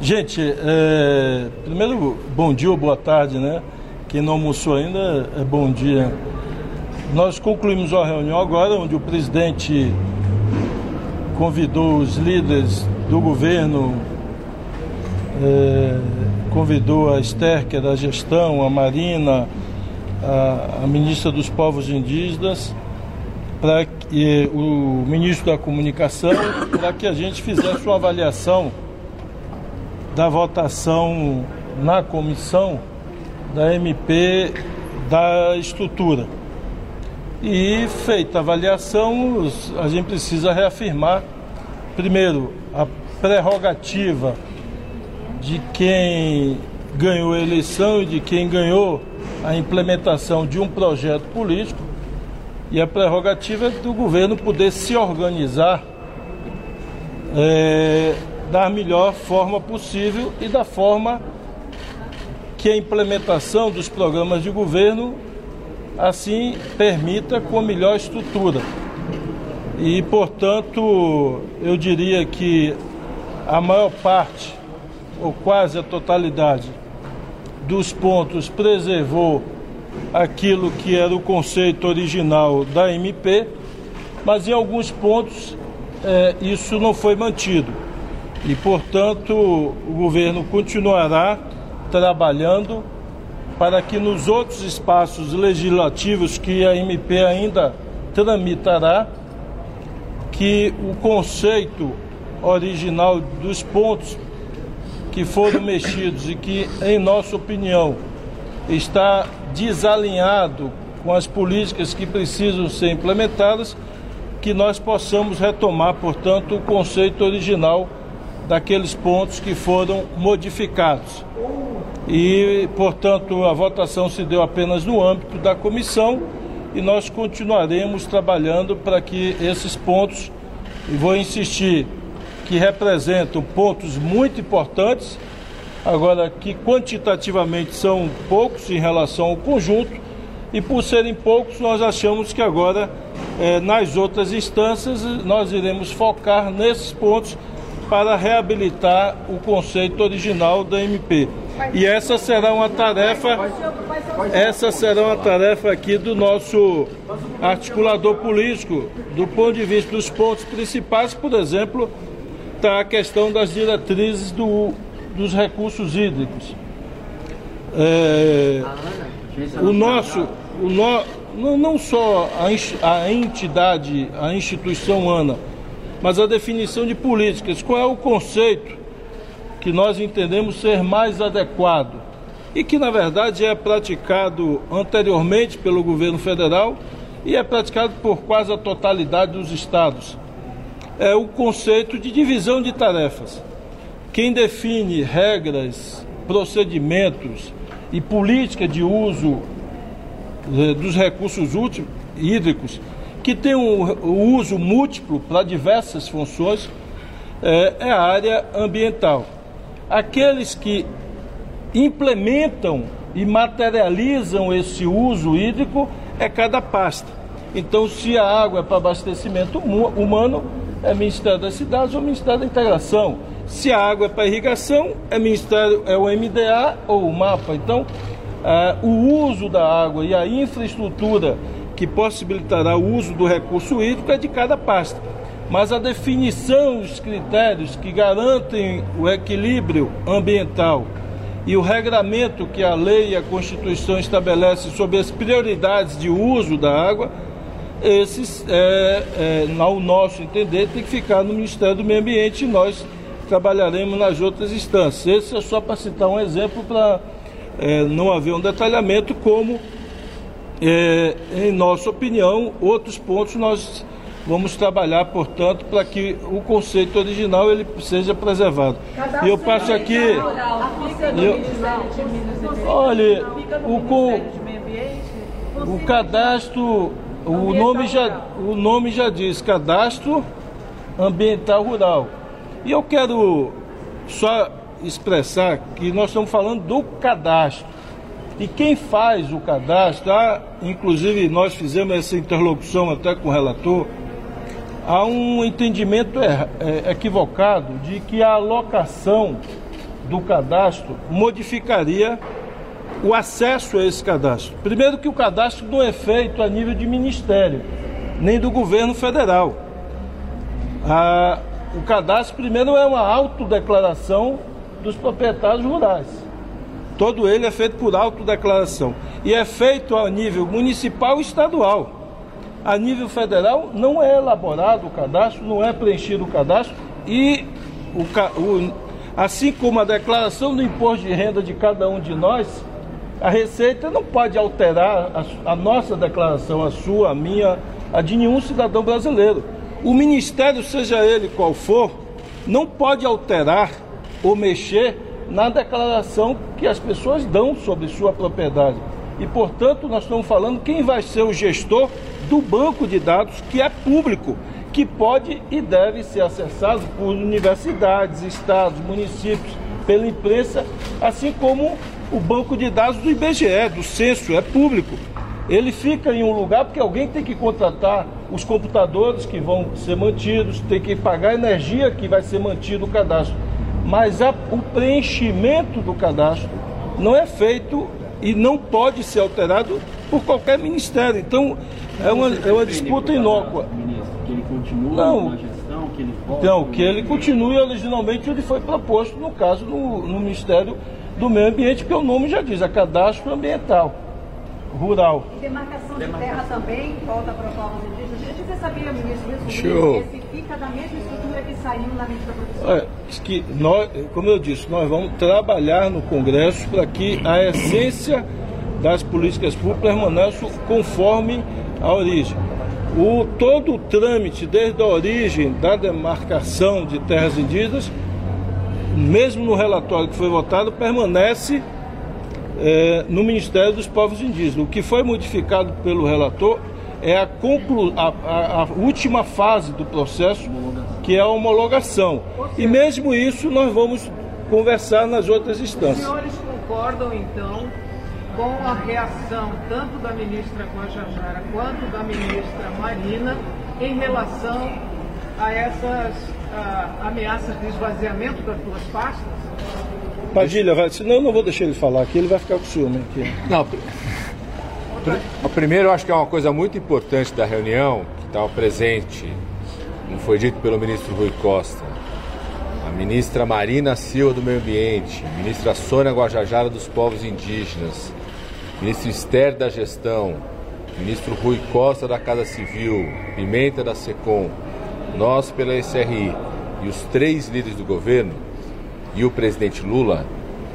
Gente, é, primeiro, bom dia ou boa tarde, né? Quem não almoçou ainda, é bom dia. Nós concluímos uma reunião agora onde o presidente convidou os líderes do governo, é, convidou a Esther, que é da gestão, a Marina, a, a ministra dos Povos Indígenas, para o ministro da Comunicação, para que a gente fizesse uma avaliação da votação na comissão da MP da estrutura. E feita a avaliação, a gente precisa reafirmar, primeiro, a prerrogativa de quem ganhou a eleição e de quem ganhou a implementação de um projeto político e a prerrogativa é do governo poder se organizar é, da melhor forma possível e da forma que a implementação dos programas de governo assim permita com melhor estrutura. E, portanto, eu diria que a maior parte, ou quase a totalidade, dos pontos preservou aquilo que era o conceito original da MP, mas em alguns pontos é, isso não foi mantido. E, portanto, o governo continuará trabalhando para que nos outros espaços legislativos que a MP ainda tramitará, que o conceito original dos pontos que foram mexidos e que, em nossa opinião, está desalinhado com as políticas que precisam ser implementadas, que nós possamos retomar, portanto, o conceito original daqueles pontos que foram modificados. E, portanto, a votação se deu apenas no âmbito da comissão e nós continuaremos trabalhando para que esses pontos, e vou insistir, que representam pontos muito importantes, agora que quantitativamente são poucos em relação ao conjunto, e por serem poucos, nós achamos que agora, eh, nas outras instâncias, nós iremos focar nesses pontos para reabilitar o conceito original da MP. E essa será uma tarefa, essa será uma tarefa aqui do nosso articulador político, do ponto de vista dos pontos principais, por exemplo, está a questão das diretrizes do, dos recursos hídricos. É, o nosso, o no, não, só a, a entidade, a instituição ANA, mas a definição de políticas. Qual é o conceito que nós entendemos ser mais adequado e que, na verdade, é praticado anteriormente pelo governo federal e é praticado por quase a totalidade dos estados? É o conceito de divisão de tarefas. Quem define regras, procedimentos e política de uso eh, dos recursos hídricos que tem um, um uso múltiplo para diversas funções, é, é a área ambiental. Aqueles que implementam e materializam esse uso hídrico é cada pasta. Então, se a água é para abastecimento humano, é Ministério das Cidades ou Ministério da Integração. Se a água é para irrigação, é Ministério, é o MDA ou o MAPA. Então, é, o uso da água e a infraestrutura que possibilitará o uso do recurso hídrico é de cada pasta. Mas a definição dos critérios que garantem o equilíbrio ambiental e o regramento que a lei e a Constituição estabelecem sobre as prioridades de uso da água, esses, é, é, ao nosso entender, tem que ficar no Ministério do Meio Ambiente e nós trabalharemos nas outras instâncias. Esse é só para citar um exemplo para é, não haver um detalhamento como é, em nossa opinião, outros pontos nós vamos trabalhar, portanto, para que o conceito original ele seja preservado. E eu passo aqui. Eu, olha, o, o cadastro, o nome, já, o nome já diz cadastro ambiental rural. E eu quero só expressar que nós estamos falando do cadastro. E quem faz o cadastro, há, inclusive nós fizemos essa interlocução até com o relator, há um entendimento é, equivocado de que a alocação do cadastro modificaria o acesso a esse cadastro. Primeiro que o cadastro não é feito a nível de ministério, nem do governo federal. Ah, o cadastro primeiro é uma autodeclaração dos proprietários rurais. Todo ele é feito por autodeclaração. E é feito a nível municipal e estadual. A nível federal não é elaborado o cadastro, não é preenchido o cadastro e o, o, assim como a declaração do imposto de renda de cada um de nós, a Receita não pode alterar a, a nossa declaração, a sua, a minha, a de nenhum cidadão brasileiro. O Ministério, seja ele qual for, não pode alterar ou mexer na declaração que as pessoas dão sobre sua propriedade. E, portanto, nós estamos falando quem vai ser o gestor do banco de dados que é público, que pode e deve ser acessado por universidades, estados, municípios, pela imprensa, assim como o banco de dados do IBGE, do censo, é público. Ele fica em um lugar porque alguém tem que contratar os computadores que vão ser mantidos, tem que pagar a energia que vai ser mantido o cadastro. Mas a, o preenchimento do cadastro não é feito e não pode ser alterado por qualquer ministério. Então, é uma, é uma disputa inócua. Que ele continue não, na gestão, que ele volte... Então, que ele continue originalmente onde foi proposto, no caso, no, no Ministério do Meio Ambiente, que o nome já diz, é cadastro ambiental rural. E demarcação, de terra também, volta para povos indígenas. A gente sabia, ministro, isso Show. se fica da mesma estrutura que saiu na medida provisória. É, que nós, como eu disse, nós vamos trabalhar no Congresso para que a essência das políticas públicas permaneça conforme a origem. O, todo o trâmite, desde a origem da demarcação de terras indígenas, mesmo no relatório que foi votado, permanece é, no Ministério dos Povos Indígenas. O que foi modificado pelo relator é a, conclu a, a, a última fase do processo, que é a homologação. E mesmo isso nós vamos conversar nas outras instâncias. Os senhores concordam, então, com a reação tanto da ministra Guajajara quanto da ministra Marina em relação a essas ameaças de esvaziamento das duas pastas? Padilha, vai, senão eu não vou deixar ele falar aqui, ele vai ficar com ciúme aqui. Não, primeiro eu acho que é uma coisa muito importante da reunião, que estava presente, como foi dito pelo ministro Rui Costa, a ministra Marina Silva do Meio Ambiente, a ministra Sônia Guajajara dos Povos Indígenas, ministro Esther da Gestão, ministro Rui Costa da Casa Civil, Pimenta da SECOM, nós pela SRI e os três líderes do governo e o presidente Lula,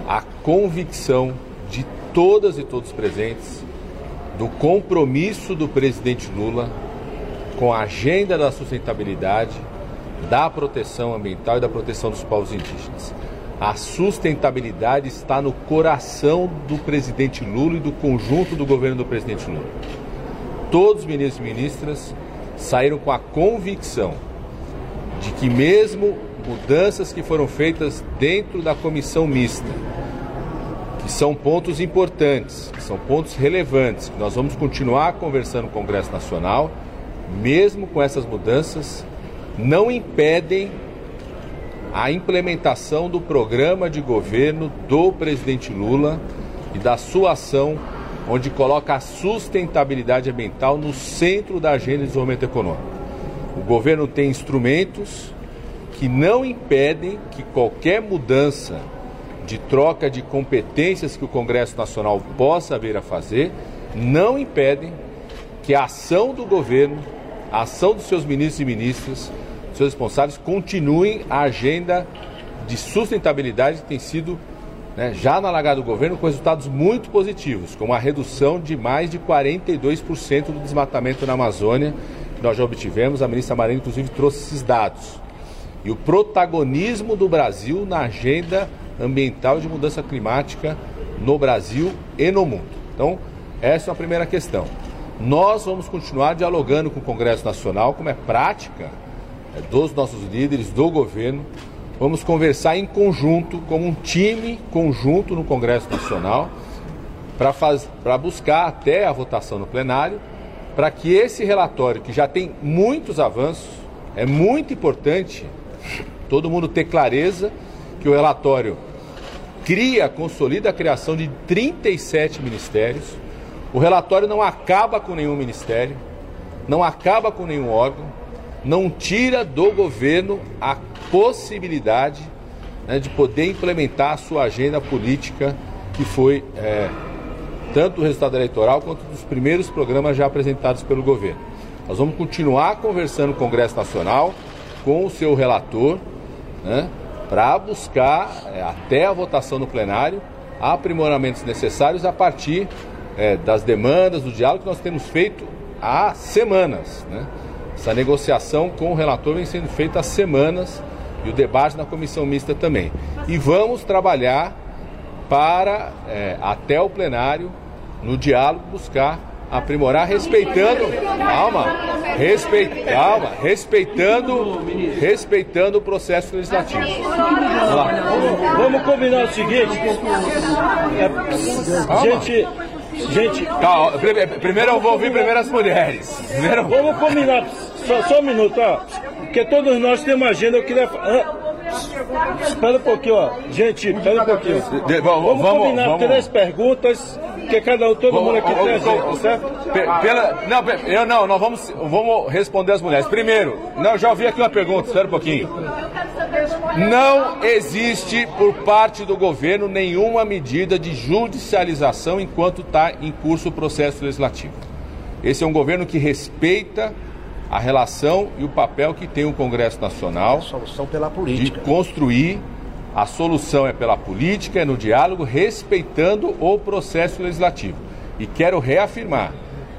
a convicção de todas e todos presentes do compromisso do presidente Lula com a agenda da sustentabilidade, da proteção ambiental e da proteção dos povos indígenas. A sustentabilidade está no coração do presidente Lula e do conjunto do governo do presidente Lula. Todos os ministros e ministras saíram com a convicção de que mesmo mudanças que foram feitas dentro da comissão mista, são pontos importantes, que são pontos relevantes, que nós vamos continuar conversando com o Congresso Nacional, mesmo com essas mudanças, não impedem a implementação do programa de governo do presidente Lula e da sua ação, onde coloca a sustentabilidade ambiental no centro da agenda de desenvolvimento econômico. O governo tem instrumentos que não impedem que qualquer mudança de troca de competências que o Congresso Nacional possa vir a fazer, não impedem que a ação do governo, a ação dos seus ministros e ministras, seus responsáveis, continuem a agenda de sustentabilidade que tem sido né, já na largada do governo com resultados muito positivos, como a redução de mais de 42% do desmatamento na Amazônia nós já obtivemos, a ministra Marina, inclusive, trouxe esses dados. E o protagonismo do Brasil na agenda ambiental de mudança climática no Brasil e no mundo. Então, essa é a primeira questão. Nós vamos continuar dialogando com o Congresso Nacional, como é prática é, dos nossos líderes, do governo. Vamos conversar em conjunto, como um time conjunto no Congresso Nacional, para buscar até a votação no plenário para que esse relatório, que já tem muitos avanços, é muito importante todo mundo ter clareza que o relatório cria, consolida a criação de 37 ministérios. O relatório não acaba com nenhum ministério, não acaba com nenhum órgão, não tira do governo a possibilidade né, de poder implementar a sua agenda política, que foi é, tanto o resultado eleitoral quanto dos primeiros programas já apresentados pelo governo. Nós vamos continuar conversando com o Congresso Nacional, com o seu relator, né, para buscar, é, até a votação no plenário, aprimoramentos necessários a partir é, das demandas, do diálogo que nós temos feito há semanas. Né? Essa negociação com o relator vem sendo feita há semanas e o debate na comissão mista também. E vamos trabalhar para, é, até o plenário, no diálogo, buscar aprimorar, respeitando. Calma, respeita, calma, respeitando, respeitando o processo legislativo. Vamos lá. Vamos combinar o seguinte. É, gente. Gente. Calma, primeiro eu vou ouvir primeiro as mulheres. Primeiro... Vamos combinar. Só, só um minuto, ó. Porque todos nós temos uma agenda. Eu queria. Espera um pouquinho, ó. Gente, espera um pouquinho. Vamos, vamos combinar vamos. três perguntas porque cada um, todo mundo aqui tem exemplo, certo? Pela, não, eu não, nós vamos, vamos responder as mulheres. Primeiro, não, já ouvi aqui uma pergunta, espera um pouquinho. Não existe por parte do governo nenhuma medida de judicialização enquanto está em curso o processo legislativo. Esse é um governo que respeita a relação e o papel que tem o Congresso Nacional. A solução pela política. De construir a solução é pela política, é no diálogo, respeitando o processo legislativo. E quero reafirmar,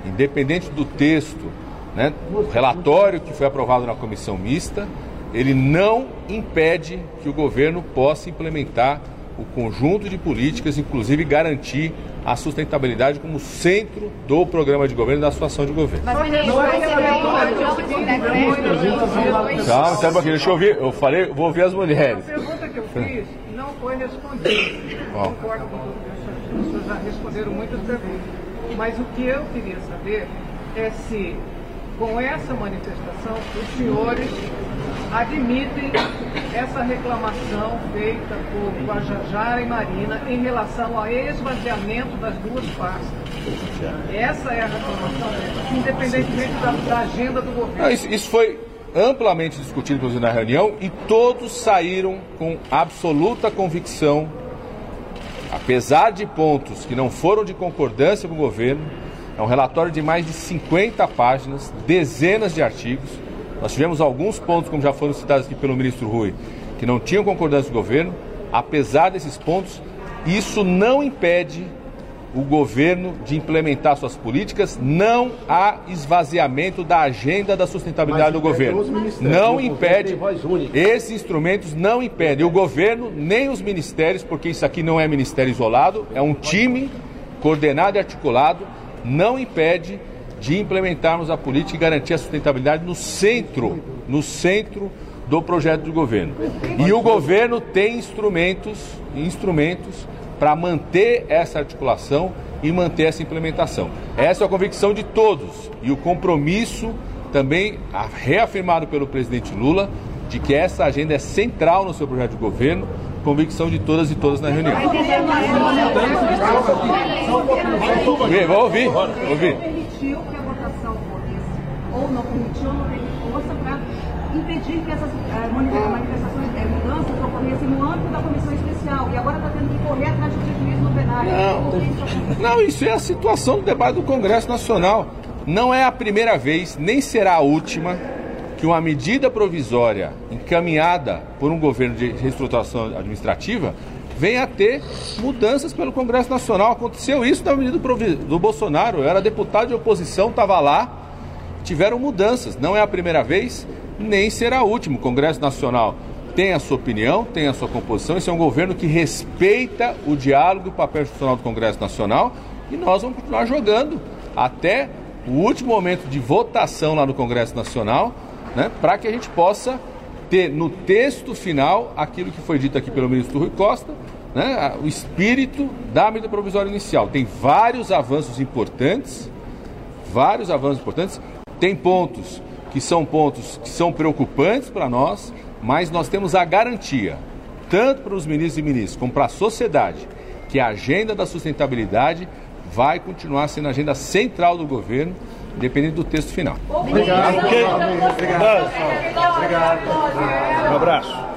independente do texto, né, o relatório que foi aprovado na comissão mista, ele não impede que o governo possa implementar o conjunto de políticas, inclusive garantir a sustentabilidade como centro do programa de governo e da situação de governo. Mas não é Calma, sabe aqui, deixa eu ouvir. Eu falei, vou ouvir as mulheres. Que eu fiz não foi respondida. Concordo com as pessoas já responderam muitas perguntas. Mas o que eu queria saber é se com essa manifestação, os senhores admitem essa reclamação feita por Guajajara e Marina em relação ao esvaziamento das duas pastas. Essa é a reclamação, independentemente da, da agenda do governo. Não, isso, isso foi amplamente discutido, inclusive, na reunião, e todos saíram com absoluta convicção, apesar de pontos que não foram de concordância com o governo, é um relatório de mais de 50 páginas, dezenas de artigos. Nós tivemos alguns pontos, como já foram citados aqui pelo ministro Rui, que não tinham concordância do governo. Apesar desses pontos, isso não impede o governo de implementar suas políticas, não há esvaziamento da agenda da sustentabilidade do governo. Não impede, esses instrumentos não impedem o governo nem os ministérios, porque isso aqui não é ministério isolado, é um time coordenado e articulado não impede de implementarmos a política e garantir a sustentabilidade no centro, no centro do projeto do governo. E o governo tem instrumentos, instrumentos para manter essa articulação e manter essa implementação. Essa é a convicção de todos e o compromisso também reafirmado pelo presidente Lula de que essa agenda é central no seu projeto de governo, convicção de todas e todas na reunião. Vamos ouvir, ouvir. Ou não permitiu ou não para impedir que essas eh, mudanças ocorressem no âmbito da comissão especial e agora está tendo que correr atrás no plenário. Não, não, isso é a situação do debate do Congresso Nacional. Não é a primeira vez, nem será a última que uma medida provisória encaminhada por um governo de reestruturação administrativa venha a ter mudanças pelo Congresso Nacional. Aconteceu isso na medida do Bolsonaro. Eu era deputado de oposição, estava lá, tiveram mudanças. Não é a primeira vez, nem será a última. O Congresso Nacional tem a sua opinião, tem a sua composição. Esse é um governo que respeita o diálogo e o papel institucional do Congresso Nacional e nós vamos continuar jogando até o último momento de votação lá no Congresso Nacional né, para que a gente possa ter no texto final aquilo que foi dito aqui pelo ministro Rui Costa, né, o espírito da medida provisória inicial. Tem vários avanços importantes, vários avanços importantes, tem pontos que são pontos que são preocupantes para nós, mas nós temos a garantia, tanto para os ministros e ministras como para a sociedade, que a agenda da sustentabilidade vai continuar sendo a agenda central do governo, dependendo do texto final. Obrigado. Okay. Obrigado. Obrigado. Um abraço.